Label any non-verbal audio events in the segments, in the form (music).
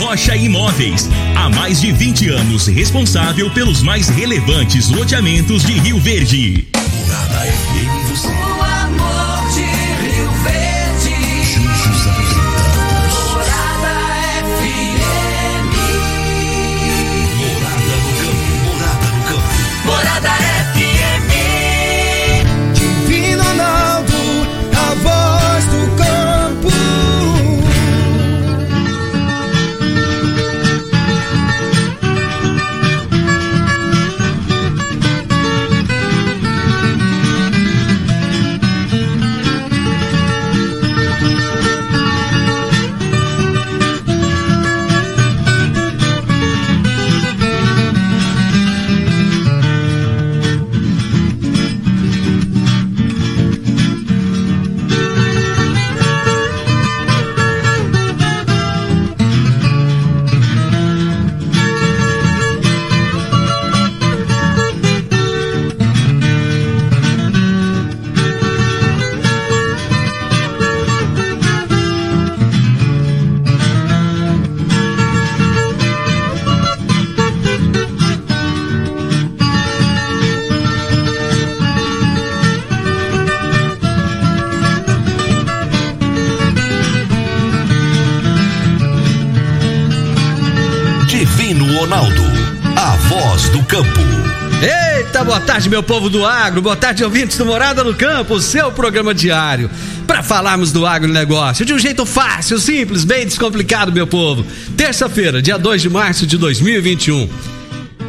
Rocha Imóveis, há mais de 20 anos responsável pelos mais relevantes loteamentos de Rio Verde. Morada FM você. boa tarde, meu povo do agro, boa tarde, ouvintes do Morada no Campo, seu programa diário, para falarmos do agronegócio de um jeito fácil, simples, bem descomplicado, meu povo. Terça-feira, dia 2 de março de 2021.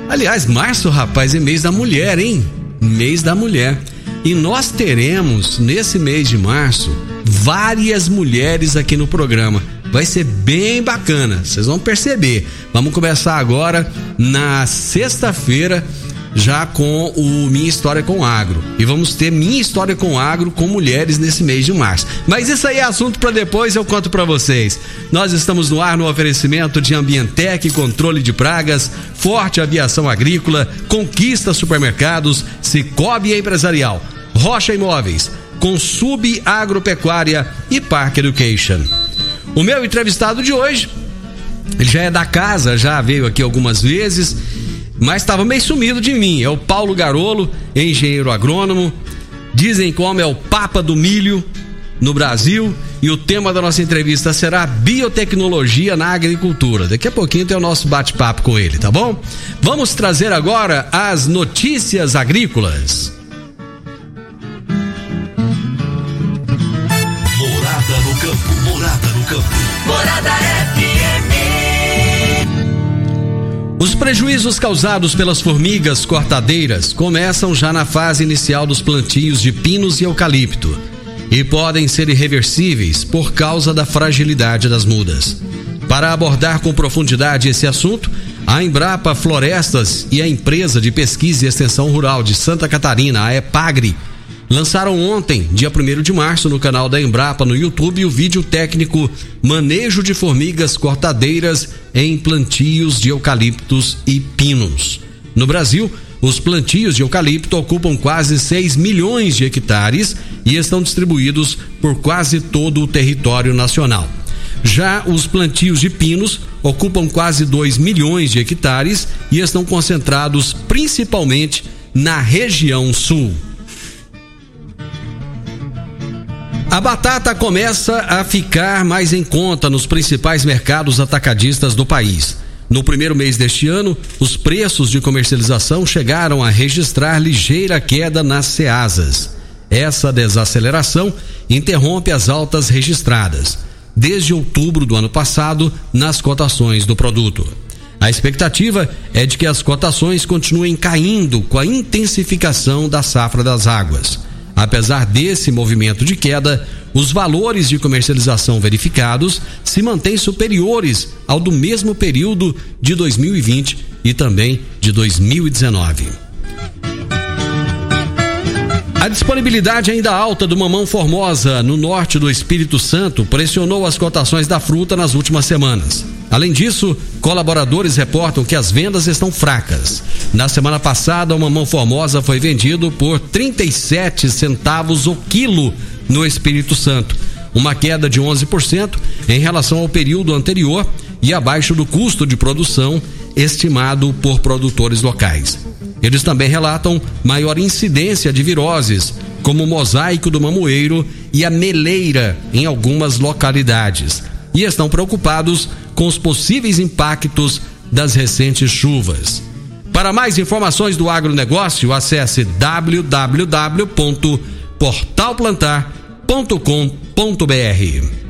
Aliás, março, rapaz, é mês da mulher, hein? Mês da mulher. E nós teremos, nesse mês de março, várias mulheres aqui no programa. Vai ser bem bacana, vocês vão perceber. Vamos começar agora na sexta-feira já com o Minha História com Agro. E vamos ter Minha História com Agro com mulheres nesse mês de março. Mas isso aí é assunto para depois, eu conto para vocês. Nós estamos no ar no oferecimento de Ambientec, controle de pragas, Forte Aviação Agrícola, Conquista Supermercados, Cicobi Empresarial, Rocha Imóveis, Consub Agropecuária e Park Education. O meu entrevistado de hoje, ele já é da casa, já veio aqui algumas vezes mas estava meio sumido de mim. É o Paulo Garolo, engenheiro agrônomo. Dizem como é o Papa do Milho no Brasil. E o tema da nossa entrevista será biotecnologia na agricultura. Daqui a pouquinho tem o nosso bate-papo com ele, tá bom? Vamos trazer agora as notícias agrícolas. Morada FM. Os prejuízos causados pelas formigas cortadeiras começam já na fase inicial dos plantios de pinos e eucalipto e podem ser irreversíveis por causa da fragilidade das mudas. Para abordar com profundidade esse assunto, a Embrapa Florestas e a empresa de pesquisa e extensão rural de Santa Catarina, a EPAGRE, lançaram ontem, dia 1 de março, no canal da Embrapa no YouTube, o vídeo técnico Manejo de Formigas Cortadeiras em Plantios de Eucaliptos e Pinos. No Brasil, os plantios de eucalipto ocupam quase 6 milhões de hectares e estão distribuídos por quase todo o território nacional. Já os plantios de pinos ocupam quase 2 milhões de hectares e estão concentrados principalmente na região sul. A batata começa a ficar mais em conta nos principais mercados atacadistas do país. No primeiro mês deste ano, os preços de comercialização chegaram a registrar ligeira queda nas ceasas. Essa desaceleração interrompe as altas registradas desde outubro do ano passado nas cotações do produto. A expectativa é de que as cotações continuem caindo com a intensificação da safra das águas. Apesar desse movimento de queda, os valores de comercialização verificados se mantêm superiores ao do mesmo período de 2020 e também de 2019. A disponibilidade ainda alta do mamão formosa no norte do Espírito Santo pressionou as cotações da fruta nas últimas semanas. Além disso, colaboradores reportam que as vendas estão fracas. Na semana passada, o mamão formosa foi vendido por 37 centavos o quilo no Espírito Santo, uma queda de 11% em relação ao período anterior e abaixo do custo de produção estimado por produtores locais. Eles também relatam maior incidência de viroses, como o mosaico do mamoeiro e a meleira em algumas localidades, e estão preocupados com os possíveis impactos das recentes chuvas. Para mais informações do agronegócio, acesse www.portalplantar.com.br.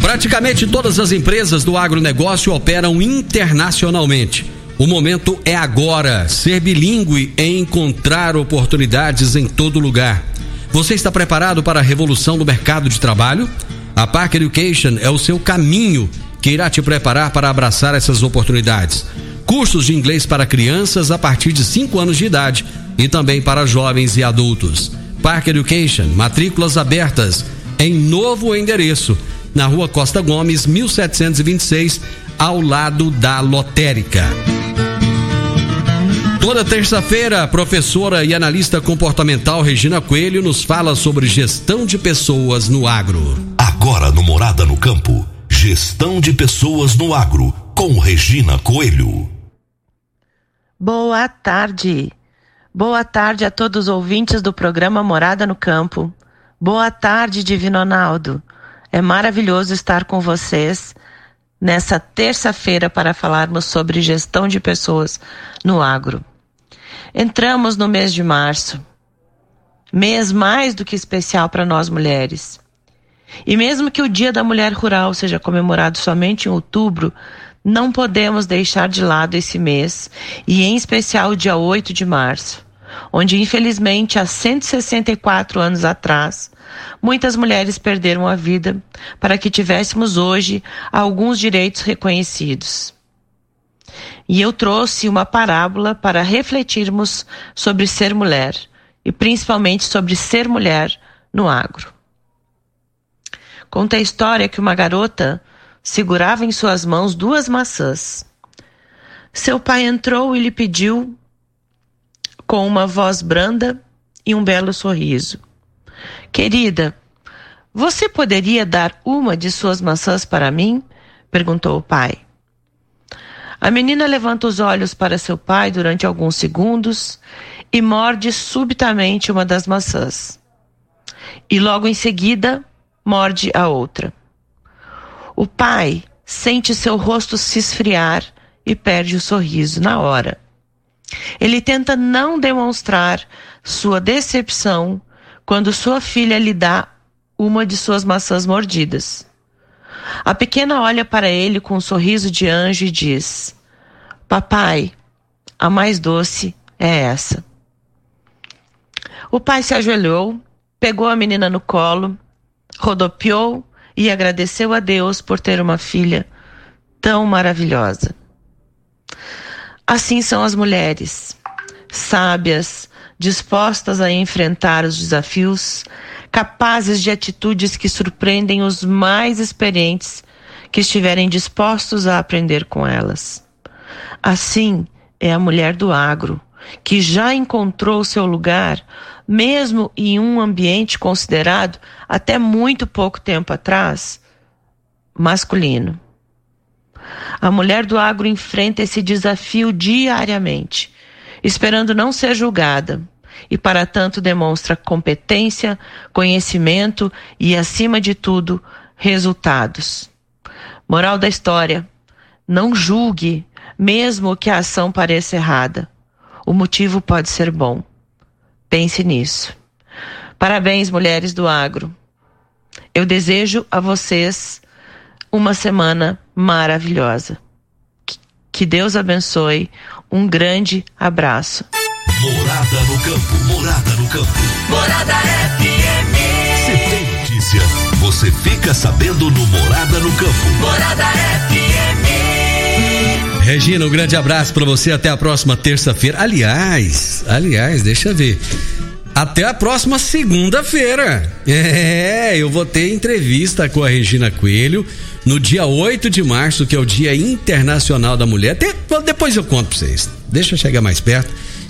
Praticamente todas as empresas do agronegócio operam internacionalmente. O momento é agora. Ser bilíngue é encontrar oportunidades em todo lugar. Você está preparado para a revolução do mercado de trabalho? A Park Education é o seu caminho que irá te preparar para abraçar essas oportunidades. Cursos de inglês para crianças a partir de 5 anos de idade e também para jovens e adultos. Park Education, matrículas abertas em novo endereço na rua Costa Gomes, 1726, ao lado da lotérica. Toda terça-feira, a professora e analista comportamental Regina Coelho nos fala sobre gestão de pessoas no agro. Agora no Morada no Campo, gestão de pessoas no agro, com Regina Coelho. Boa tarde. Boa tarde a todos os ouvintes do programa Morada no Campo. Boa tarde, Divino Ronaldo. É maravilhoso estar com vocês nessa terça-feira para falarmos sobre gestão de pessoas no agro. Entramos no mês de março, mês mais do que especial para nós mulheres. E mesmo que o Dia da Mulher Rural seja comemorado somente em outubro, não podemos deixar de lado esse mês, e em especial o dia 8 de março, onde infelizmente há 164 anos atrás, Muitas mulheres perderam a vida para que tivéssemos hoje alguns direitos reconhecidos. E eu trouxe uma parábola para refletirmos sobre ser mulher e principalmente sobre ser mulher no agro. Conta a história que uma garota segurava em suas mãos duas maçãs. Seu pai entrou e lhe pediu, com uma voz branda e um belo sorriso: Querida, você poderia dar uma de suas maçãs para mim? perguntou o pai. A menina levanta os olhos para seu pai durante alguns segundos e morde subitamente uma das maçãs. E logo em seguida, morde a outra. O pai sente seu rosto se esfriar e perde o sorriso na hora. Ele tenta não demonstrar sua decepção quando sua filha lhe dá uma de suas maçãs mordidas. A pequena olha para ele com um sorriso de anjo e diz: Papai, a mais doce é essa. O pai se ajoelhou, pegou a menina no colo, rodopiou e agradeceu a Deus por ter uma filha tão maravilhosa. Assim são as mulheres, sábias, dispostas a enfrentar os desafios, capazes de atitudes que surpreendem os mais experientes que estiverem dispostos a aprender com elas. Assim é a mulher do agro, que já encontrou seu lugar, mesmo em um ambiente considerado até muito pouco tempo atrás masculino. A mulher do agro enfrenta esse desafio diariamente esperando não ser julgada, e para tanto demonstra competência, conhecimento e, acima de tudo, resultados. Moral da história: não julgue, mesmo que a ação pareça errada. O motivo pode ser bom. Pense nisso. Parabéns, mulheres do agro. Eu desejo a vocês uma semana maravilhosa. Que Deus abençoe. Um grande abraço. Morada no campo, morada no campo. Morada FM. Se tem notícia, você fica sabendo no Morada no Campo. Morada FM. Regina, um grande abraço para você. Até a próxima terça-feira. Aliás, aliás, deixa eu ver. Até a próxima segunda-feira. É, eu vou ter entrevista com a Regina Coelho no dia 8 de março, que é o Dia Internacional da Mulher. Até, depois eu conto pra vocês. Deixa eu chegar mais perto,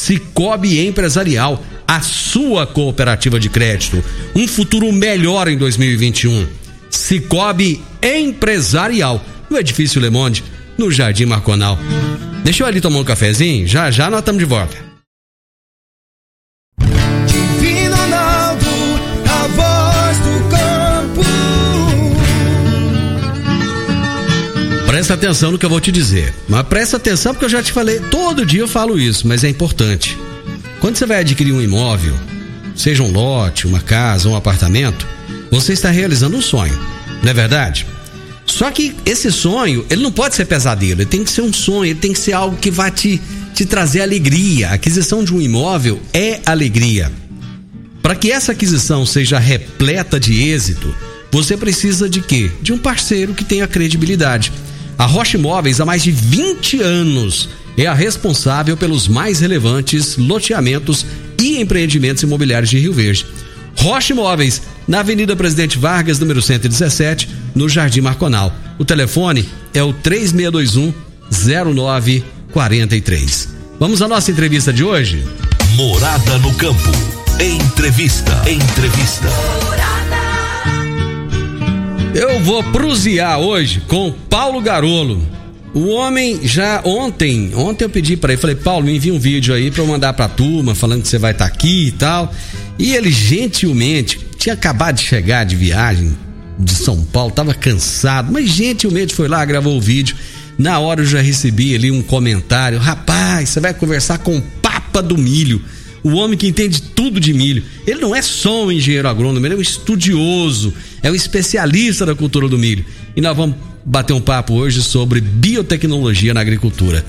Cicobi Empresarial, a sua cooperativa de crédito. Um futuro melhor em 2021. Cicobi Empresarial, no Edifício Le Monde, no Jardim Marconal. Deixa eu ali tomar um cafezinho, já já nós estamos de volta. Presta atenção no que eu vou te dizer. Mas presta atenção porque eu já te falei, todo dia eu falo isso, mas é importante. Quando você vai adquirir um imóvel, seja um lote, uma casa, um apartamento, você está realizando um sonho, não é verdade? Só que esse sonho, ele não pode ser pesadelo, ele tem que ser um sonho, ele tem que ser algo que vai te, te trazer alegria. A aquisição de um imóvel é alegria. Para que essa aquisição seja repleta de êxito, você precisa de quê? De um parceiro que tenha credibilidade. A Rocha Imóveis, há mais de 20 anos, é a responsável pelos mais relevantes loteamentos e empreendimentos imobiliários de Rio Verde. Rocha Imóveis, na Avenida Presidente Vargas, número 117, no Jardim Marconal. O telefone é o 3621 0943. Vamos à nossa entrevista de hoje? Morada no Campo. Entrevista. Entrevista. Eu vou prusiar hoje com Paulo Garolo. O homem já ontem, ontem eu pedi para ele, falei, Paulo, me envia um vídeo aí para eu mandar pra turma, falando que você vai estar tá aqui e tal. E ele gentilmente, tinha acabado de chegar de viagem de São Paulo, tava cansado, mas gentilmente foi lá, gravou o vídeo. Na hora eu já recebi ali um comentário, rapaz, você vai conversar com o Papa do Milho o homem que entende tudo de milho. Ele não é só um engenheiro agrônomo, ele é um estudioso, é um especialista da cultura do milho. E nós vamos bater um papo hoje sobre biotecnologia na agricultura.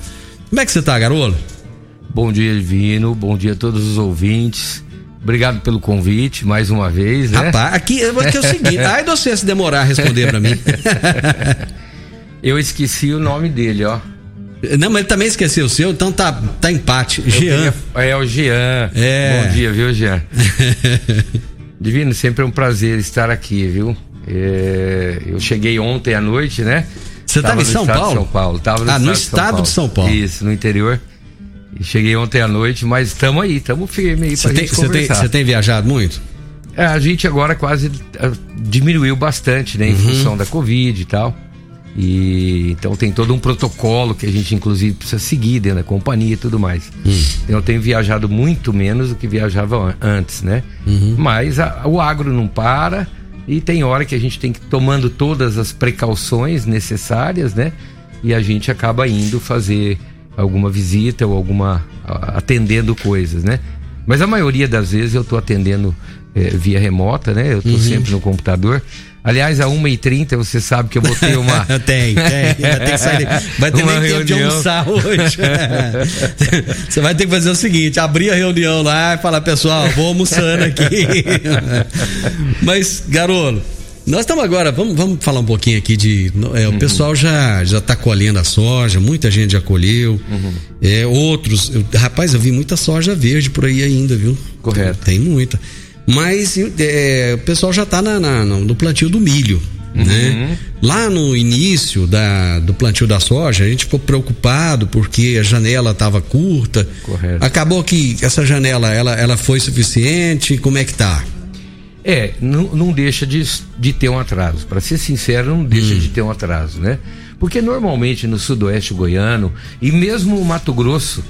Como é que você está, Garolo? Bom dia, Divino. Bom dia a todos os ouvintes. Obrigado pelo convite mais uma vez, né? Rapaz, aqui, aqui é o seguinte, (laughs) ai de você se demorar a responder para mim. Eu esqueci o nome dele, ó. Não, mas ele também esqueceu o seu, então tá, tá empate. Eu Jean. queria- É o Jean. É. Bom dia, viu, Jean? (laughs) Divino, sempre é um prazer estar aqui, viu? É, eu cheguei ontem à noite, né? Você tava Tava em São estado Paulo? De São Paulo. Tava no Ah, no estado, estado de São Paulo. Isso, no interior. E cheguei ontem à noite, mas estamos aí, estamos firmes aí tem, gente tem, conversar. você tem viajado muito? É, a gente agora quase ah, diminuiu bastante, né, em Uhum. função da Covid e tal. E então tem todo um protocolo que a gente inclusive precisa seguir dentro da companhia e tudo mais. Hum. Então eu tenho viajado muito menos do que viajava an- antes, né? Uhum. Mas a- o agro não para e tem hora que a gente tem que ir tomando todas as precauções necessárias, né? E a gente acaba indo fazer alguma visita ou alguma atendendo coisas, né? Mas a maioria das vezes eu tô atendendo eh, via remota, né? Eu tô Uhum. sempre no computador. Aliás, a 1h30 você sabe que eu vou ter uma. (laughs) tem, tem. Vai ter que sair. Vai ter (laughs) Uma nem tempo de reunião. almoçar hoje. (laughs) Você vai ter que fazer o seguinte: abrir a reunião lá e falar, pessoal, vou almoçando aqui. Mas, Garolo, nós estamos agora, vamos, vamos falar um pouquinho aqui de. é, Uhum. o pessoal já já está colhendo a soja, muita gente já colheu. Uhum. É, outros. eu- rapaz, eu vi muita soja verde por aí ainda, viu? Correto. Tem muita. Mas é, o pessoal já está no plantio do milho. Né? Lá no início da, do plantio da soja, a gente ficou preocupado porque a janela estava curta. Correto. Acabou que essa janela ela, ela foi suficiente. Como é que tá? É, não, não deixa de, de ter um atraso. Para ser sincero, não deixa de ter um atraso, né? Porque normalmente no sudoeste goiano e mesmo o Mato Grosso,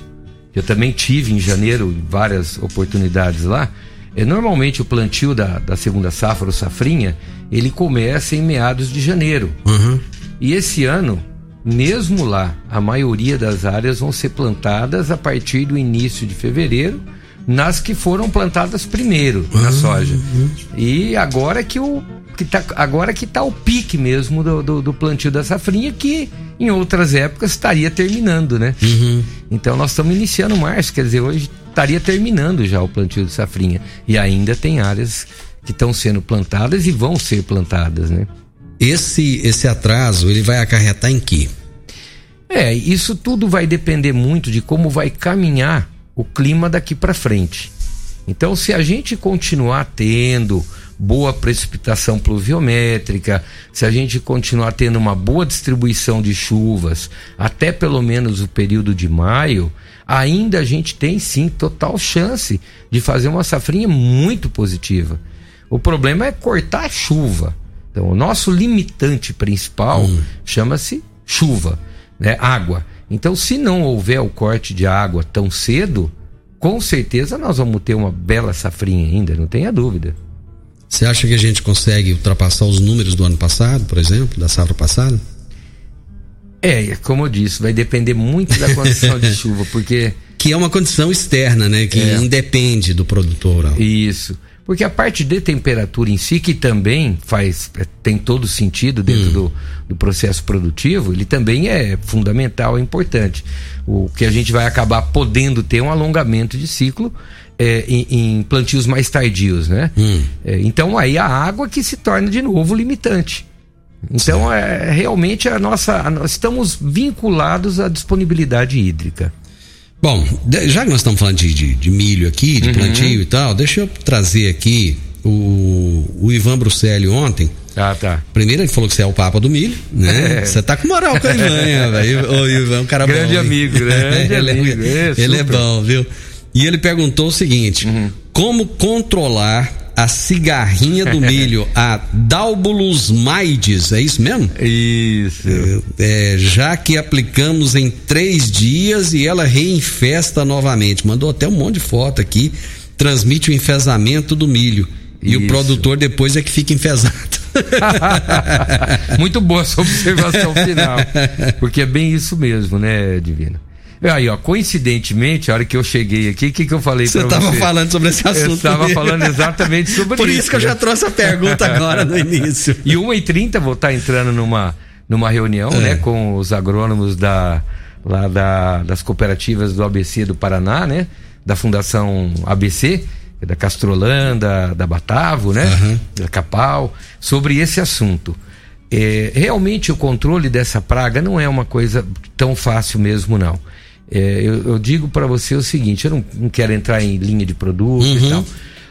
eu também tive em janeiro várias oportunidades lá, normalmente o plantio da, da segunda safra, ou safrinha, ele começa em meados de janeiro. Uhum. E esse ano, mesmo lá, a maioria das áreas vão ser plantadas a partir do início de fevereiro, nas que foram plantadas primeiro na soja. E agora que o que tá, agora que tá o pique mesmo do, do, do plantio da safrinha, que em outras épocas estaria terminando, né? Então nós estamos iniciando março, quer dizer, hoje estaria terminando já o plantio de safrinha. E ainda tem áreas que estão sendo plantadas e vão ser plantadas, né? Esse, esse atraso, ele vai acarretar em quê? É, isso tudo vai depender muito de como vai caminhar o clima daqui para frente. Então, se a gente continuar tendo boa precipitação pluviométrica, se a gente continuar tendo uma boa distribuição de chuvas, até pelo menos o período de maio, ainda a gente tem sim total chance de fazer uma safrinha muito positiva. O problema é cortar a chuva. Então, o nosso limitante principal chama-se chuva, né? água. Então, se não houver o corte de água tão cedo, com certeza nós vamos ter uma bela safrinha ainda, não tenha dúvida. Você acha que a gente consegue ultrapassar os números do ano passado, por exemplo, da safra passada? É, como eu disse, vai depender muito da condição de (laughs) chuva, porque Que é uma condição externa, né? Que É. independe do produtor. rural. Isso. Porque a parte de temperatura em si, que também faz, é, tem todo sentido dentro do, do processo produtivo, ele também é fundamental, é importante. O que a gente vai acabar podendo ter um alongamento de ciclo é, em, em plantios mais tardios, né? É, então aí a água que se torna de novo limitante. Então é realmente a nossa, a nós estamos vinculados à disponibilidade hídrica. Bom, já que nós estamos falando de, de- de milho aqui, de plantio e tal, deixa eu trazer aqui o, o Ivan Bruxelli ontem. Ah, tá. Primeiro ele falou que você é o papa do milho, né? Você tá com moral com o Ivan, velho? (laughs) O Ivan é um cara Grande bom. amigo, (laughs) grande ele, amigo, é, ele é super. Uhum. bom, viu? E ele perguntou o seguinte: como controlar a cigarrinha do (laughs) milho, a Dalbulus maides, é isso mesmo? Isso. É, já que aplicamos em três dias e ela reinfesta novamente. Mandou até um monte de foto aqui. Transmite o enfesamento do milho. E o produtor depois é que fica enfesado. (laughs) Muito boa essa observação final. (laughs) Porque é bem isso mesmo, né, Divino? Aí, ó, coincidentemente, a hora que eu cheguei aqui, o que, que eu falei Você pra você? estava falando sobre esse assunto. Eu estava falando exatamente (laughs) sobre Por isso. isso que eu já né? trouxe a pergunta agora no (laughs) início. E 1h30 vou estar entrando numa, numa reunião, É. né, com os agrônomos da, lá da, das cooperativas do ABC do Paraná, né? Da Fundação ABC, da Castrolanda, da Batavo, né? Aham. Da Capal, sobre esse assunto. É, realmente o controle dessa praga não é uma coisa tão fácil mesmo, não. É, eu, eu digo para você o seguinte: eu não, não quero entrar em linha de produto e tal,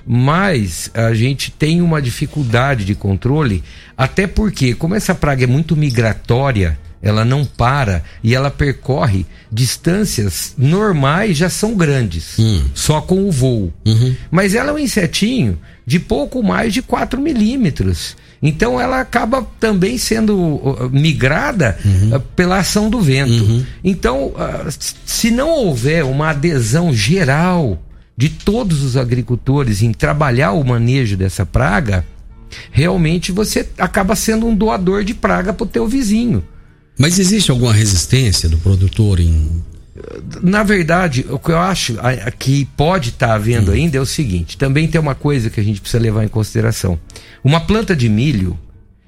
mas a gente tem uma dificuldade de controle, até porque, como essa praga é muito migratória, ela não para e ela percorre distâncias normais já são grandes, só com o voo. Mas ela é um insetinho de pouco mais de 4 milímetros. Então ela acaba também sendo uh, migrada uh, pela ação do vento. Então, uh, se não houver uma adesão geral de todos os agricultores em trabalhar o manejo dessa praga, realmente você acaba sendo um doador de praga para o teu vizinho. Mas existe alguma resistência do produtor em. Na verdade, o que eu acho que pode estar havendo ainda é o seguinte: também tem uma coisa que a gente precisa levar em consideração. Uma planta de milho,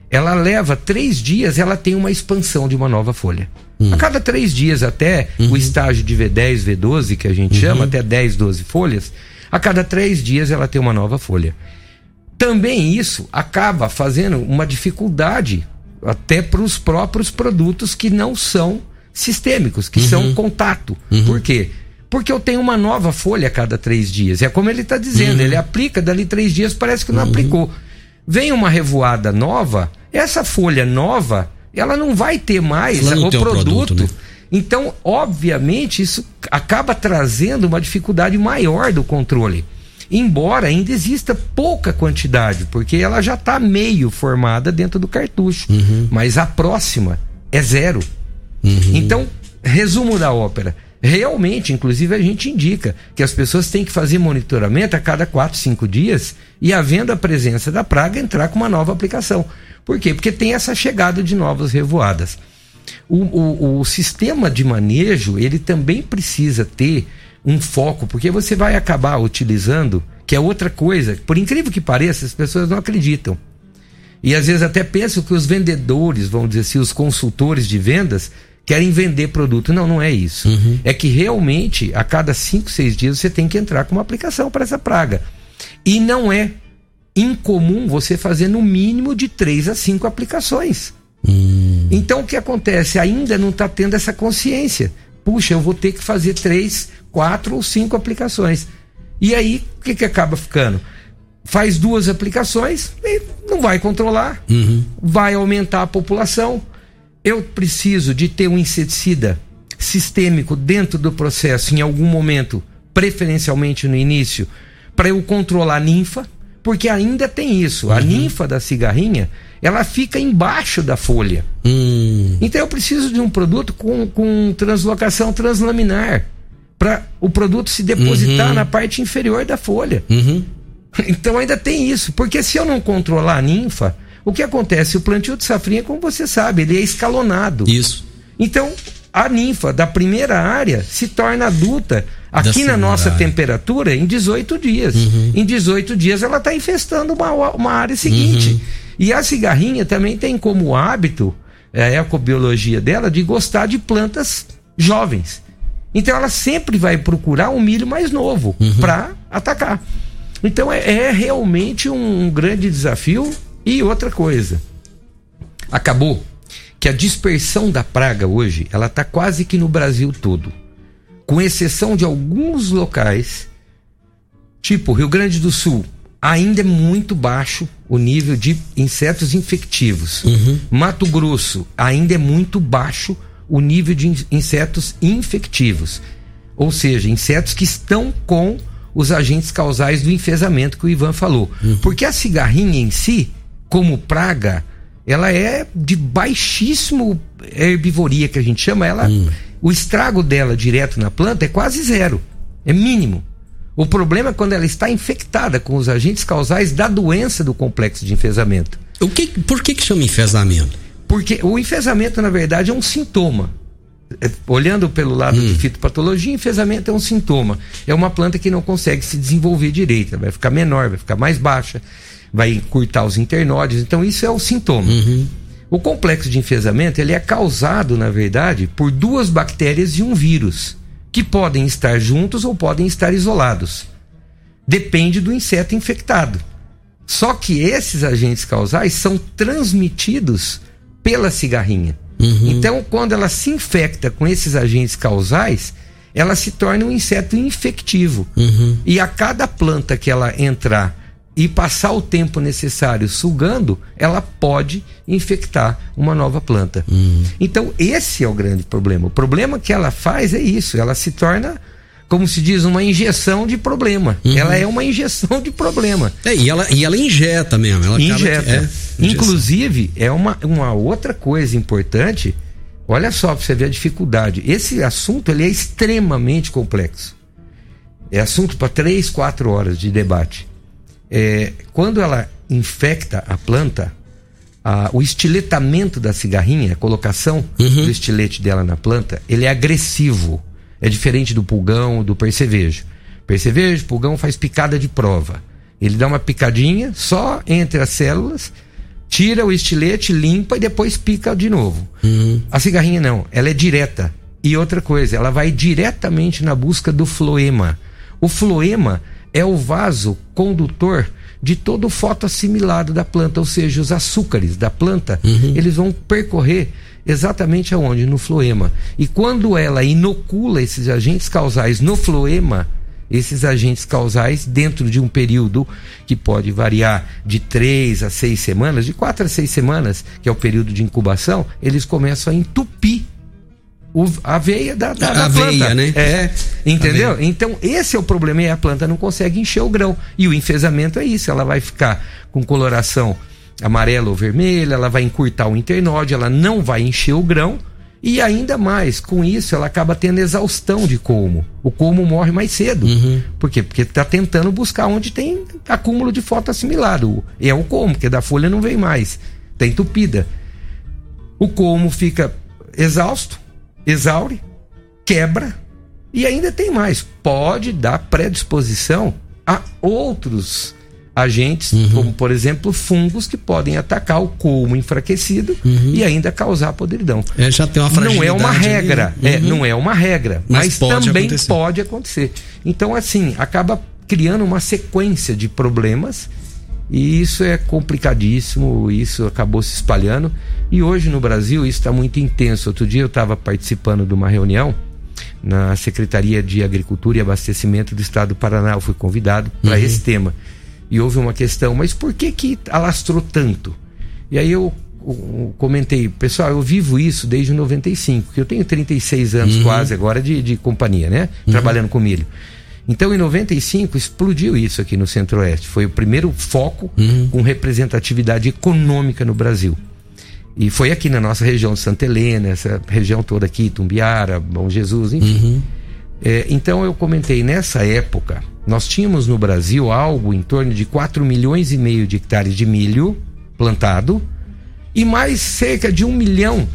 ela leva três dias, ela tem uma expansão de uma nova folha. A cada três dias, até o estágio de V10, V12, que a gente chama, até 10, 12 folhas, a cada três dias ela tem uma nova folha. Também isso acaba fazendo uma dificuldade até para os próprios produtos que não são sistêmicos, que são contato. Por quê? Porque eu tenho uma nova folha a cada três dias. É como ele está dizendo, ele aplica, dali três dias parece que não aplicou. Vem uma revoada nova, essa folha nova, ela não vai ter mais o produto. produto, né? Então, obviamente, isso acaba trazendo uma dificuldade maior do controle. Embora ainda exista pouca quantidade, porque ela já está meio formada dentro do cartucho. Mas a próxima é zero. Então, resumo da ópera: Realmente, inclusive, a gente indica que as pessoas têm que fazer monitoramento a cada 4, 5 dias e, havendo a presença da praga, entrar com uma nova aplicação. Por quê? Porque tem essa chegada de novas revoadas. O, o, o sistema de manejo, ele também precisa ter um foco, porque você vai acabar utilizando, que é outra coisa, por incrível que pareça, as pessoas não acreditam. E às vezes até pensam que os vendedores, vamos dizer assim, os consultores de vendas, querem vender produto. Não, não é isso. Uhum. É que realmente, a cada 5, 6 dias, você tem que entrar com uma aplicação para essa praga. E não é incomum você fazer no mínimo de 3 a 5 aplicações. Então o que acontece? Ainda não está tendo essa consciência. Puxa, eu vou ter que fazer três, quatro ou cinco aplicações. E aí, o que, que acaba ficando? Faz duas aplicações e não vai controlar, vai aumentar a população. Eu preciso de ter um inseticida sistêmico dentro do processo em algum momento, preferencialmente no início, para eu controlar a ninfa, porque ainda tem isso. A ninfa da cigarrinha, ela fica embaixo da folha. Hum. Então eu preciso de um produto com, com translocação translaminar para o produto se depositar na parte inferior da folha. Uhum. (laughs) Então ainda tem isso, porque se eu não controlar a ninfa, o que acontece? O plantio de safrinha, como você sabe, ele é escalonado. Isso. Então, a ninfa da primeira área se torna adulta aqui na nossa área. temperatura em 18 dias. Em 18 dias ela está infestando uma, uma área seguinte. E a cigarrinha também tem como hábito, é, a ecobiologia dela, de gostar de plantas jovens. Então ela sempre vai procurar um milho mais novo para atacar. Então é, é realmente um grande desafio. E outra coisa, acabou que a dispersão da praga hoje, ela está quase que no Brasil todo. Com exceção de alguns locais, tipo Rio Grande do Sul, ainda é muito baixo o nível de insetos infectivos. Mato Grosso, ainda é muito baixo o nível de in- insetos infectivos. Ou seja, insetos que estão com os agentes causais do enfesamento que o Ivan falou. Porque a cigarrinha em si, como praga, ela é de baixíssimo herbivoria que a gente chama ela. O estrago dela direto na planta é quase zero, é mínimo. O problema é quando ela está infectada com os agentes causais da doença do complexo de enfesamento. O que, por que, que chama enfesamento? Porque o enfesamento, na verdade, é um sintoma. É, Olhando pelo lado de fitopatologia, enfesamento é um sintoma. É uma planta que não consegue se desenvolver direito. Ela vai ficar menor, vai ficar mais baixa, vai encurtar os internódios. Então, isso é o sintoma. O complexo de enfesamento ele é causado, na verdade, por duas bactérias e um vírus, que podem estar juntos ou podem estar isolados. Depende do inseto infectado. Só que esses agentes causais são transmitidos pela cigarrinha. Então, quando ela se infecta com esses agentes causais, ela se torna um inseto infectivo. E a cada planta que ela entrar e passar o tempo necessário sugando, ela pode infectar uma nova planta. Então, esse é o grande problema. O problema que ela faz é isso: ela se torna, como se diz, uma injeção de problema. Ela é uma injeção de problema. É, e, ela, e ela injeta mesmo. Ela Injeta. é. Inclusive, é uma, uma outra coisa importante. Olha só para você ver a dificuldade. Esse assunto ele é extremamente complexo. É assunto para três, quatro horas de debate. É, quando ela infecta a planta, a- o estiletamento da cigarrinha, a colocação do estilete dela na planta, ele é agressivo. É diferente do pulgão, do percevejo. Percevejo, pulgão faz picada de prova. Ele dá uma picadinha só entre as células, tira o estilete, limpa e depois pica de novo. A cigarrinha não, ela é direta. E outra coisa, ela vai diretamente na busca do floema. O floema é o vaso condutor de todo o fotoassimilado da planta, ou seja, os açúcares da planta, eles vão percorrer exatamente aonde? No floema. E quando ela inocula esses agentes causais no floema, esses agentes causais, dentro de um período que pode variar de três a seis semanas, de quatro a seis semanas, que é o período de incubação, eles começam a entupir o- a veia da, da, A da veia, planta. né? É, entendeu? A veia. Então, esse é o problema e a planta não consegue encher o grão. E o enfesamento é isso, ela vai ficar com coloração amarela ou vermelha, ela vai encurtar o internódio, ela não vai encher o grão E ainda mais, com isso, ela acaba tendo exaustão de colmo. O colmo morre mais cedo. Uhum. Por quê? Porque está tentando buscar onde tem acúmulo de foto assimilado. É o colmo, porque da folha não vem mais. Está entupida. O colmo fica exausto, exaure, quebra e ainda tem mais. Pode dar predisposição a outros agentes, como por exemplo fungos que podem atacar o colmo enfraquecido e ainda causar podridão. É, já tem uma Não é uma regra, é, Uhum. não é uma regra, Mas mas, pode também acontecer. pode acontecer. Então assim, acaba criando uma sequência de problemas e isso é complicadíssimo, isso acabou se espalhando e hoje no Brasil isso está muito intenso. Outro dia eu estava participando de uma reunião na Secretaria de Agricultura e Abastecimento do Estado do Paraná. Eu fui convidado para esse tema. E houve uma questão, mas por que que alastrou tanto? E aí eu, eu comentei, pessoal, eu vivo isso desde 95, que eu tenho 36 anos quase agora de, de companhia, né? Trabalhando com milho. Então, em 95, explodiu isso aqui no Centro-Oeste. Foi o primeiro foco com representatividade econômica no Brasil. E foi aqui na nossa região de Santa Helena, essa região toda aqui, Tumbiara, Bom Jesus, enfim. É, então eu comentei, nessa época, nós tínhamos no Brasil algo em torno de 4 milhões e meio de hectares de milho plantado e mais cerca de um milhão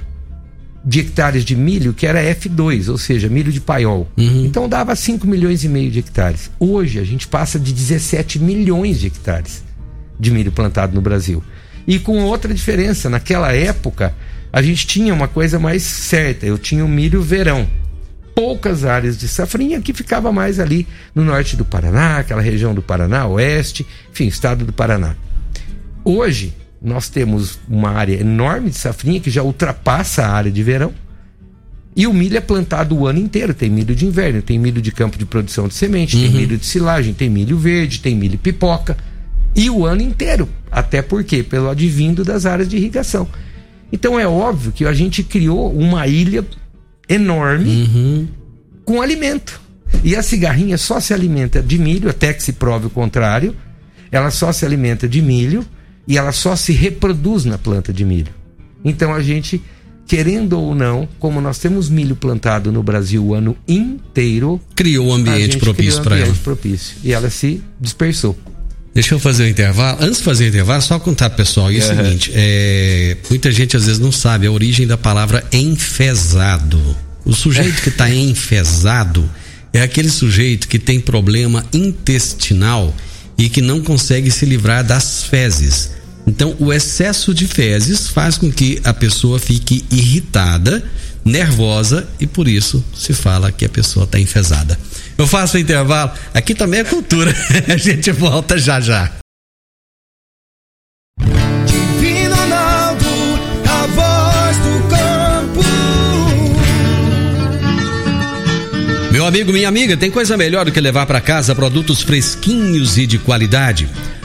de hectares de milho que era F2, ou seja, milho de paiol. Então dava 5 milhões e meio de hectares. Hoje a gente passa de 17 milhões de hectares de milho plantado no Brasil. E com outra diferença, naquela época a gente tinha uma coisa mais certa, eu tinha o milho verão. Poucas áreas de safrinha que ficava mais ali no norte do Paraná, aquela região do Paraná, oeste, enfim, estado do Paraná. Hoje, nós temos uma área enorme de safrinha que já ultrapassa a área de verão. E o milho é plantado o ano inteiro. Tem milho de inverno, tem milho de campo de produção de semente, tem milho de silagem, tem milho verde, tem milho pipoca. E o ano inteiro. Até porque? Pelo advindo das áreas de irrigação. Então é óbvio que a gente criou uma ilha enorme com alimento. E a cigarrinha só se alimenta de milho, até que se prove o contrário. Ela só se alimenta de milho e ela só se reproduz na planta de milho. Então a gente, querendo ou não, como nós temos milho plantado no Brasil o ano inteiro, Criou um a ambiente gente propício criou um para ela. ambiente propício. E ela se dispersou. Deixa eu fazer o intervalo. Antes de fazer o intervalo, só contar pessoal. E é o seguinte: é, muita gente às vezes não sabe a origem da palavra enfesado. O sujeito que (laughs) está enfesado é aquele sujeito que tem problema intestinal e que não consegue se livrar das fezes. Então, o excesso de fezes faz com que a pessoa fique irritada, nervosa e por isso se fala que a pessoa está enfesada. Eu faço o intervalo. Aqui também é cultura. (laughs) A gente volta já já. Divino Ronaldo, a voz do campo. Meu amigo, minha amiga, tem coisa melhor do que levar para casa produtos fresquinhos e de qualidade.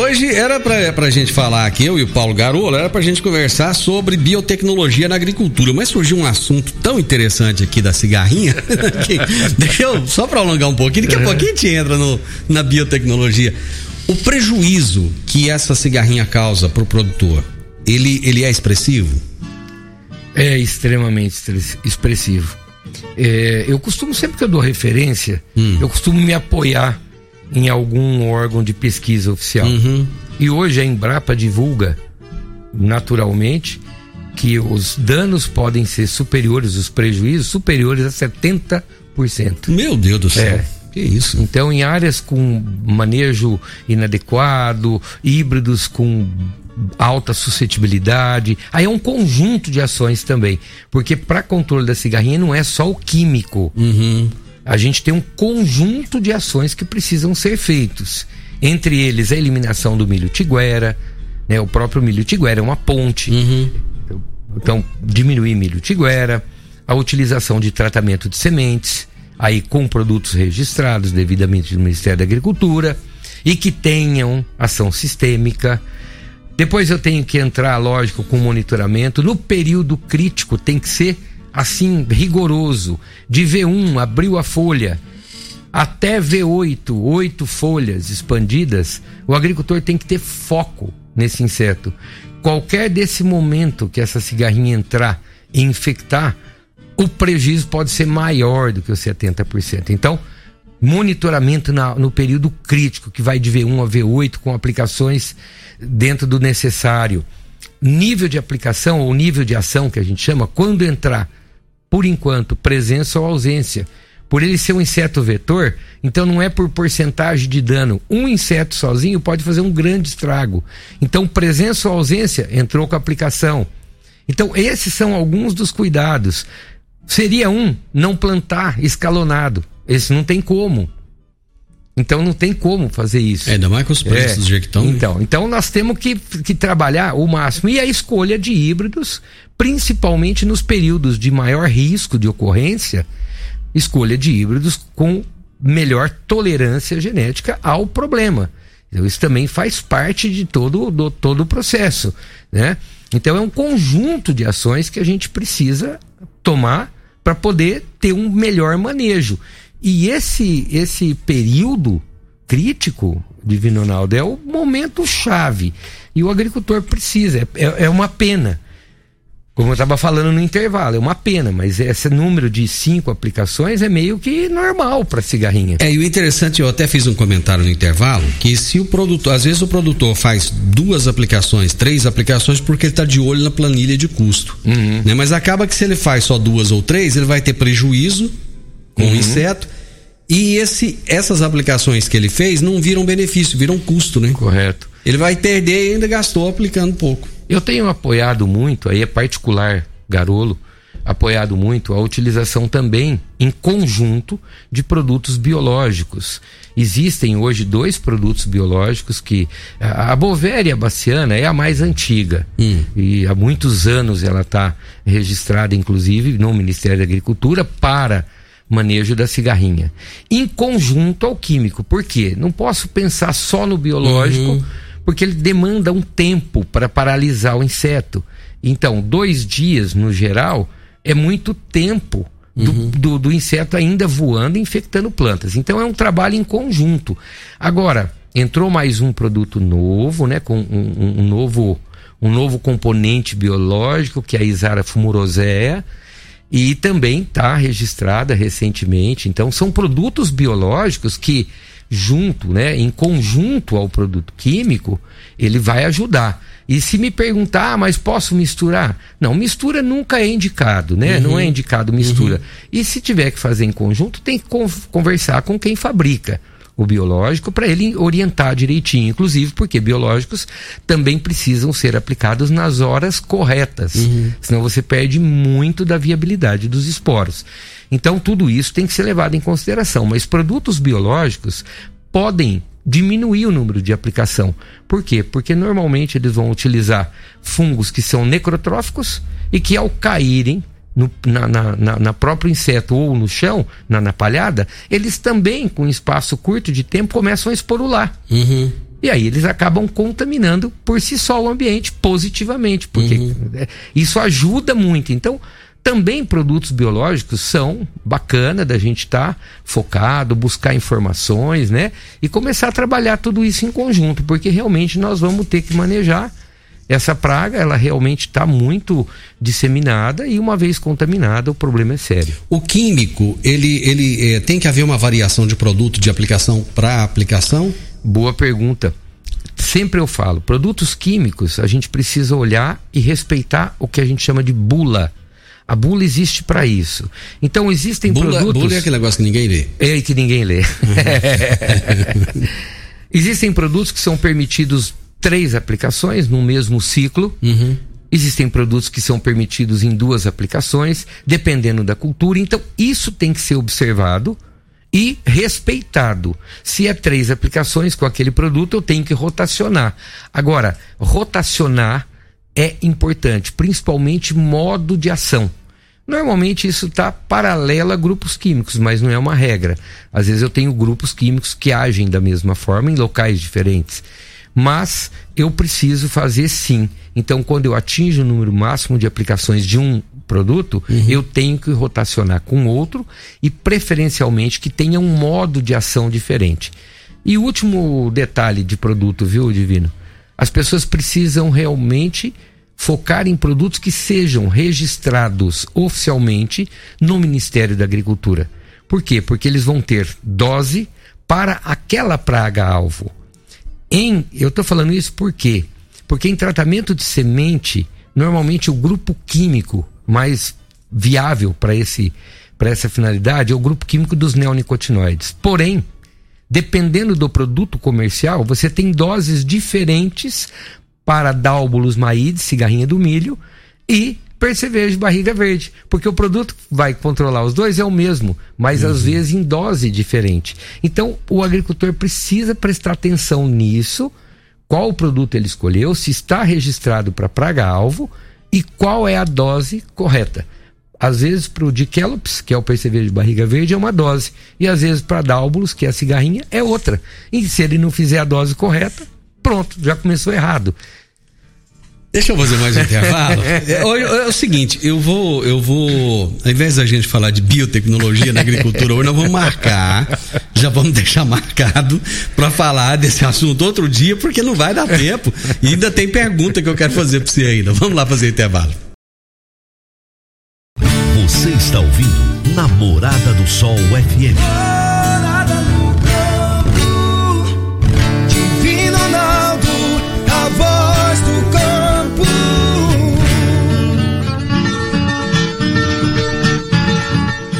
Hoje era pra, pra gente falar aqui, eu e o Paulo Garolo, era pra gente conversar sobre biotecnologia na agricultura, mas surgiu um assunto tão interessante aqui da cigarrinha, (laughs) que, deixa eu, só pra alongar um pouquinho, daqui a pouquinho a gente entra no, na biotecnologia. O prejuízo que essa cigarrinha causa pro produtor, ele, ele é expressivo? É extremamente expressivo. É, eu costumo, sempre que eu dou referência, eu costumo me apoiar em algum órgão de pesquisa oficial. E hoje a Embrapa divulga, naturalmente, que os danos podem ser superiores, os prejuízos superiores a 70%. Meu Deus do céu. É. Que isso? Então, em áreas com manejo inadequado, híbridos com alta suscetibilidade, aí é um conjunto de ações também, porque para controle da cigarrinha não é só o químico. A gente tem um conjunto de ações que precisam ser feitos. Entre eles a eliminação do milho tiguera, né? O próprio milho tiguera é uma ponte. Então, diminuir milho tiguera, a utilização de tratamento de sementes, aí com produtos registrados devidamente no Ministério da Agricultura, e que tenham ação sistêmica. Depois eu tenho que entrar, lógico, com monitoramento. No período crítico tem que ser assim, rigoroso. De V1, abriu a folha, até V8, oito folhas expandidas, o agricultor tem que ter foco nesse inseto. Qualquer desse momento que essa cigarrinha entrar e infectar, o prejuízo pode ser maior do que os 70%. Então, monitoramento na, no período crítico, que vai de V1 a V8, com aplicações dentro do necessário. Nível de aplicação ou nível de ação que a gente chama, quando entrar, por enquanto, presença ou ausência. Por ele ser um inseto vetor, então não é por porcentagem de dano. Um inseto sozinho pode fazer um grande estrago. Então, presença ou ausência entrou com a aplicação. Então, esses são alguns dos cuidados. Seria um não plantar escalonado. Esse não tem como. Então não tem como fazer isso. É, ainda mais com os preços É. do jeito que estão. Então, então nós temos que, que trabalhar o máximo. E a escolha de híbridos, principalmente nos períodos de maior risco de ocorrência, escolha de híbridos com melhor tolerância genética ao problema. Então, isso também faz parte de todo, do, todo o processo. Né? Então é um conjunto de ações que a gente precisa tomar para poder ter um melhor manejo. E esse, esse período crítico, Divino Ronaldo, é o momento chave. E o agricultor precisa, é, é, é uma pena. Como eu estava falando no intervalo, é uma pena, mas esse número de cinco aplicações é meio que normal para cigarrinha. É, e o interessante, eu até fiz um comentário no intervalo, que se o produtor, às vezes o produtor faz duas aplicações, três aplicações, porque ele está de olho na planilha de custo. Né? Mas acaba que se ele faz só duas ou três, ele vai ter prejuízo com o inseto. E esse, essas aplicações que ele fez não viram benefício, viram custo, né? Correto. Ele vai perder e ainda gastou aplicando pouco. Eu tenho apoiado muito, aí é particular, Garolo, apoiado muito a utilização também em conjunto de produtos biológicos. Existem hoje dois produtos biológicos que a a Bovéria baciana é a mais antiga Hum. e há muitos anos ela está registrada, inclusive, no Ministério da Agricultura para manejo da cigarrinha. Em conjunto ao químico. Por quê? Não posso pensar só no biológico, porque ele demanda um tempo para paralisar o inseto. Então, dois dias, no geral, é muito tempo do, do, do inseto ainda voando e infectando plantas. Então, é um trabalho em conjunto. Agora, entrou mais um produto novo, né, com um, um- um novo, um novo componente biológico, que é a Isara fumurosea, e também está registrada recentemente. Então, são produtos biológicos que, junto, né, em conjunto ao produto químico, ele vai ajudar. E se me perguntar, ah, mas posso misturar? Não, mistura nunca é indicado, né? Não é indicado mistura. E se tiver que fazer em conjunto, tem que con- conversar com quem fabrica o biológico para ele orientar direitinho, inclusive porque biológicos também precisam ser aplicados nas horas corretas, senão você perde muito da viabilidade dos esporos. Então tudo isso tem que ser levado em consideração, mas produtos biológicos podem diminuir o número de aplicação. Por quê? Porque normalmente eles vão utilizar fungos que são necrotróficos e que ao caírem no, na, na, na, na próprio inseto ou no chão, na, na palhada, eles também, com um espaço curto de tempo, começam a esporular. Uhum. E aí eles acabam contaminando por si só o ambiente positivamente, porque é, isso ajuda muito. Então, também produtos biológicos são bacana da gente estar focado, buscar informações, né? E começar a trabalhar tudo isso em conjunto, porque realmente nós vamos ter que manejar essa praga, ela realmente está muito disseminada e uma vez contaminada, o problema é sério. O químico, ele, ele eh, tem que haver uma variação de produto de aplicação para aplicação? Boa pergunta. Sempre eu falo, produtos químicos, a gente precisa olhar e respeitar o que a gente chama de bula. A bula existe para isso. Então existem Bula, produtos bula é aquele negócio que ninguém vê. é que ninguém lê. (laughs) (laughs) Existem produtos que são permitidos três aplicações no mesmo ciclo. Existem produtos que são permitidos em duas aplicações, dependendo da cultura. Então, isso tem que ser observado e respeitado. Se é três aplicações com aquele produto, eu tenho que rotacionar. Agora, rotacionar é importante, principalmente modo de ação. Normalmente isso está paralelo a grupos químicos, mas não é uma regra. Às vezes eu tenho grupos químicos que agem da mesma forma em locais diferentes. Mas eu preciso fazer sim. Então, quando eu atinjo o número máximo de aplicações de um produto, uhum. eu tenho que rotacionar com outro e preferencialmente que tenha um modo de ação diferente. E último detalhe de produto, viu, Divino? As pessoas precisam realmente focar em produtos que sejam registrados oficialmente no Ministério da Agricultura. Por quê? Porque eles vão ter dose para aquela praga-alvo. Em, eu estou falando isso por quê? Porque em tratamento de semente, normalmente o grupo químico mais viável para esse para essa finalidade é o grupo químico dos neonicotinoides. Porém, dependendo do produto comercial, você tem doses diferentes para Dálbulos maíde, cigarrinha do milho, e percevejo barriga verde, porque o produto que vai controlar os dois é o mesmo, mas uhum. às vezes em dose diferente. Então, o agricultor precisa prestar atenção nisso, qual o produto ele escolheu, se está registrado para praga-alvo e qual é a dose correta. Às vezes para o Dikelops, que é o percevejo de barriga verde, é uma dose. E às vezes para Dálbulos, que é a cigarrinha, é outra. E se ele não fizer a dose correta, pronto, já começou errado. Deixa eu fazer mais um (laughs) intervalo. É, é, é, o seguinte, eu vou, eu vou, ao invés da gente falar de biotecnologia na agricultura hoje, nós vamos marcar, já vamos deixar marcado para falar desse assunto outro dia, porque não vai dar tempo. E ainda tem pergunta que eu quero fazer para você ainda. Vamos lá fazer intervalo. Você está ouvindo Namorada do Sol FM.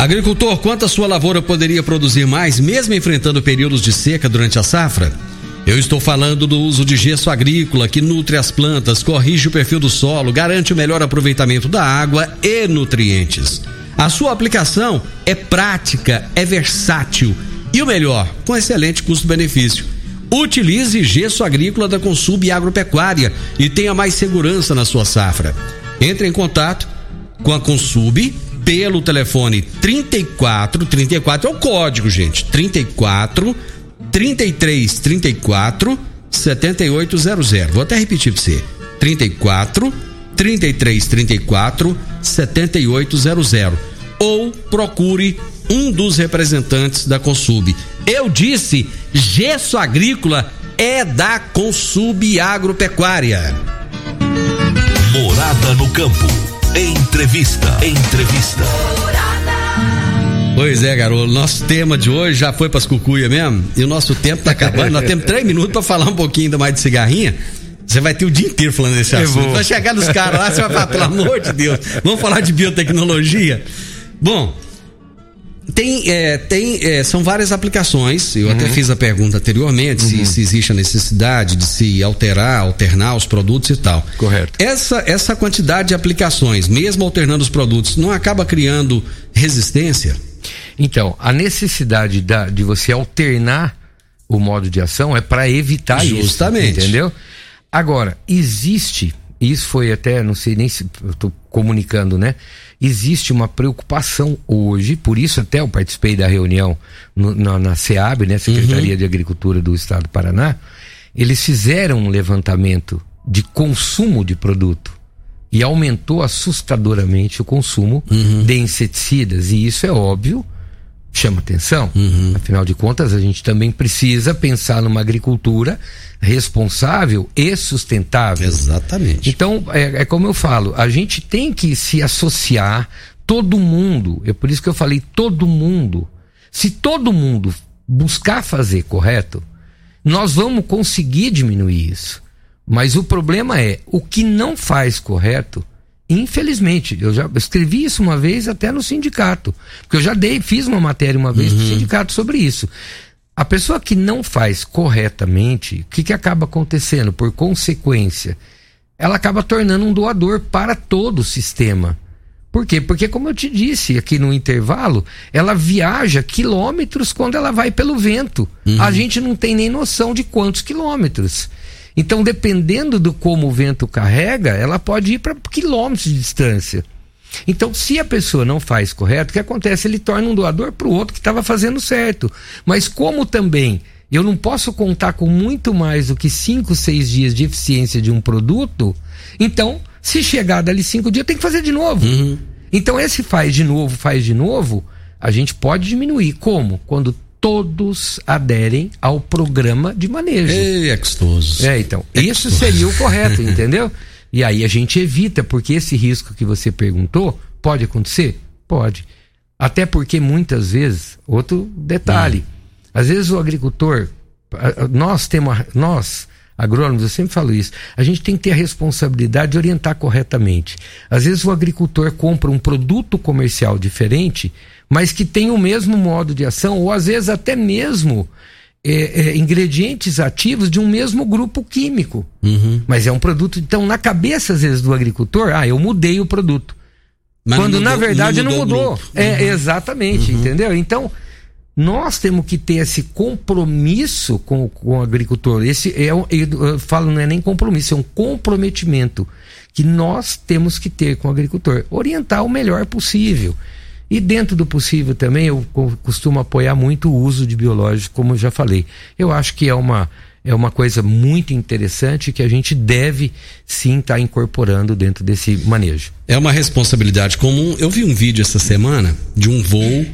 Agricultor, quanto a sua lavoura poderia produzir mais, mesmo enfrentando períodos de seca durante a safra? Eu estou falando do uso de gesso agrícola que nutre as plantas, corrige o perfil do solo, garante o melhor aproveitamento da água e nutrientes. A sua aplicação é prática, é versátil e o melhor, com excelente custo-benefício. Utilize gesso agrícola da Consub Agropecuária e tenha mais segurança na sua safra. Entre em contato com a Consub pelo telefone 34 34 é o código, gente. 34 33 34 7800. Vou até repetir para você. 34 33 34 7800 ou procure um dos representantes da Consub. Eu disse, gesso agrícola é da Consub Agropecuária. Morada no campo. Entrevista. Entrevista. Pois é, garoto. Nosso tema de hoje já foi pras cucuia mesmo. E o nosso tempo tá acabando. Nós temos três minutos para falar um pouquinho ainda mais de cigarrinha. Você vai ter o dia inteiro falando desse assunto. Vai chegar nos caras lá, você vai falar, pelo amor de Deus, vamos falar de biotecnologia. Bom, tem, é, tem, é, são várias aplicações. Eu uhum. até fiz a pergunta anteriormente uhum. se, se, existe a necessidade de se alterar, alternar os produtos e tal. Correto. Essa, essa quantidade de aplicações, mesmo alternando os produtos, não acaba criando resistência? Então, a necessidade da, de você alternar o modo de ação é para evitar Justamente. isso. Justamente. Entendeu? Agora, existe, isso foi até, não sei nem se eu estou comunicando, né? Existe uma preocupação hoje, por isso até eu participei da reunião no, na, na SEAB, né, Secretaria uhum. de Agricultura do Estado do Paraná, eles fizeram um levantamento de consumo de produto e aumentou assustadoramente o consumo uhum. de inseticidas, e isso é óbvio, chama atenção. Uhum. Afinal de contas, a gente também precisa pensar numa agricultura responsável e sustentável. Exatamente. Então, é, é, como eu falo, a gente tem que se associar, todo mundo, é por isso que eu falei todo mundo. Se todo mundo buscar fazer correto, nós vamos conseguir diminuir isso. Mas o problema é, o que não faz correto, infelizmente, eu já escrevi isso uma vez até no sindicato, porque eu já dei, fiz uma matéria uma vez uhum. no sindicato sobre isso. A pessoa que não faz corretamente, o que, que acaba acontecendo? Por consequência, ela acaba tornando um doador para todo o sistema. Por quê? Porque, como eu te disse aqui no intervalo, ela viaja quilômetros quando ela vai pelo vento. Uhum. A gente não tem nem noção de quantos quilômetros. Então, dependendo do como o vento carrega, ela pode ir para quilômetros de distância. Então, se a pessoa não faz correto, o que acontece? Ele torna um doador para o outro que estava fazendo certo. Mas como também eu não posso contar com muito mais do que 5, 6 dias de eficiência de um produto, então, se chegar dali 5 dias, eu tenho que fazer de novo. Uhum. Então, esse faz de novo, faz de novo, a gente pode diminuir. Como? Quando todos aderem ao programa de manejo. Ei, é gostoso. É, então, isso seria o correto, (laughs) entendeu? E aí a gente evita, porque esse risco que você perguntou pode acontecer? Pode. Até porque muitas vezes, outro detalhe, às vezes o agricultor, nós temos, nós, agrônomos, eu sempre falo isso, a gente tem que ter a responsabilidade de orientar corretamente. Às vezes o agricultor compra um produto comercial diferente, mas que tem o mesmo modo de ação, ou às vezes até mesmo é, é, ingredientes ativos de um mesmo grupo químico. Uhum. Mas é um produto, então, na cabeça, às vezes, do agricultor, ah, eu mudei o produto. Mas Quando não na mudou- verdade não mudou. grupo. É, exatamente, entendeu? Então, nós temos que ter esse compromisso com, com o agricultor. Esse é, um- eu, eu falo, não é nem compromisso, é um comprometimento que nós temos que ter com o agricultor. Orientar o melhor possível. E dentro do possível também, eu co- costumo apoiar muito o uso de biológicos, como eu já falei. Eu acho que é uma, é uma coisa muito interessante que a gente deve sim estar incorporando dentro desse manejo. É uma responsabilidade comum. Eu vi um vídeo essa semana de um voo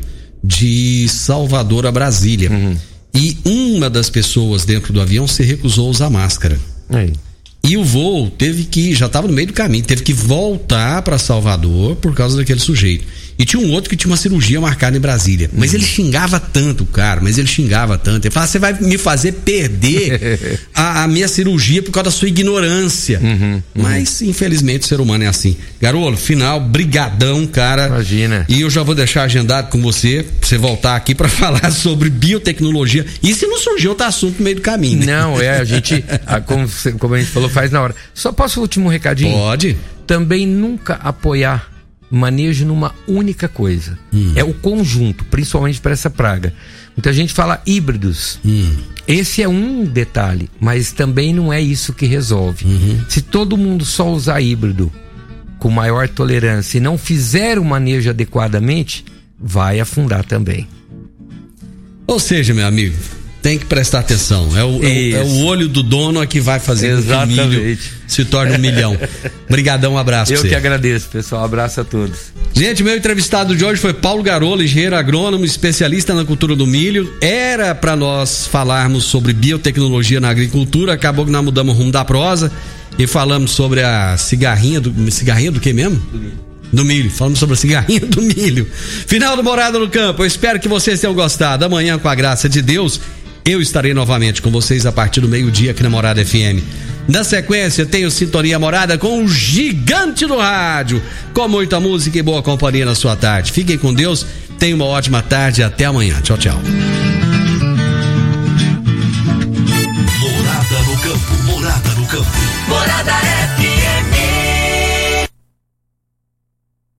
de Salvador a Brasília. Uhum. E uma das pessoas dentro do avião se recusou a usar máscara. Aí. E o voo teve que, já estava no meio do caminho, teve que voltar para Salvador por causa daquele sujeito. E tinha um outro que tinha uma cirurgia marcada em Brasília. Mas ele xingava tanto, o cara, mas ele xingava tanto. Ele falava: você vai me fazer perder (laughs) a, a minha cirurgia por causa da sua ignorância. Mas, infelizmente, o ser humano é assim. Garolo, final, brigadão, cara. Imagina. E eu já vou deixar agendado com você, pra você voltar aqui para (laughs) falar sobre biotecnologia. E se não surgiu outro assunto no meio do caminho, né? Não, é, a gente, (laughs) a- como, como a gente falou, faz na hora. Só posso o último recadinho? Pode. Também nunca apoiar manejo numa única coisa. É o conjunto, principalmente para essa praga. Muita gente fala híbridos. Esse é um detalhe, mas também não é isso que resolve. Se todo mundo só usar híbrido com maior tolerância e não fizer o manejo adequadamente, vai afundar também. Ou seja, meu amigo, tem que prestar atenção. É o, é o- é o olho do dono é que vai fazer com que o milho Exatamente. se torne um milhão. (laughs) Brigadão, um abraço Eu que agradeço, pessoal. Abraço a todos. Gente, meu entrevistado de hoje foi Paulo Garolo, engenheiro agrônomo, especialista na cultura do milho. Era para nós falarmos sobre biotecnologia na agricultura, acabou que nós mudamos o rumo da prosa e falamos sobre a cigarrinha do cigarrinha do que mesmo? Do milho. Do milho. Falamos sobre a cigarrinha do milho. Final do Morada no Campo. Eu espero que vocês tenham gostado. Amanhã, com a graça de Deus, eu estarei novamente com vocês a partir do meio-dia aqui na Morada FM. Na sequência, tenho Sintonia Morada com o gigante do rádio, com muita música e boa companhia na sua tarde. Fiquem com Deus, tenham uma ótima tarde e até amanhã. Tchau, tchau.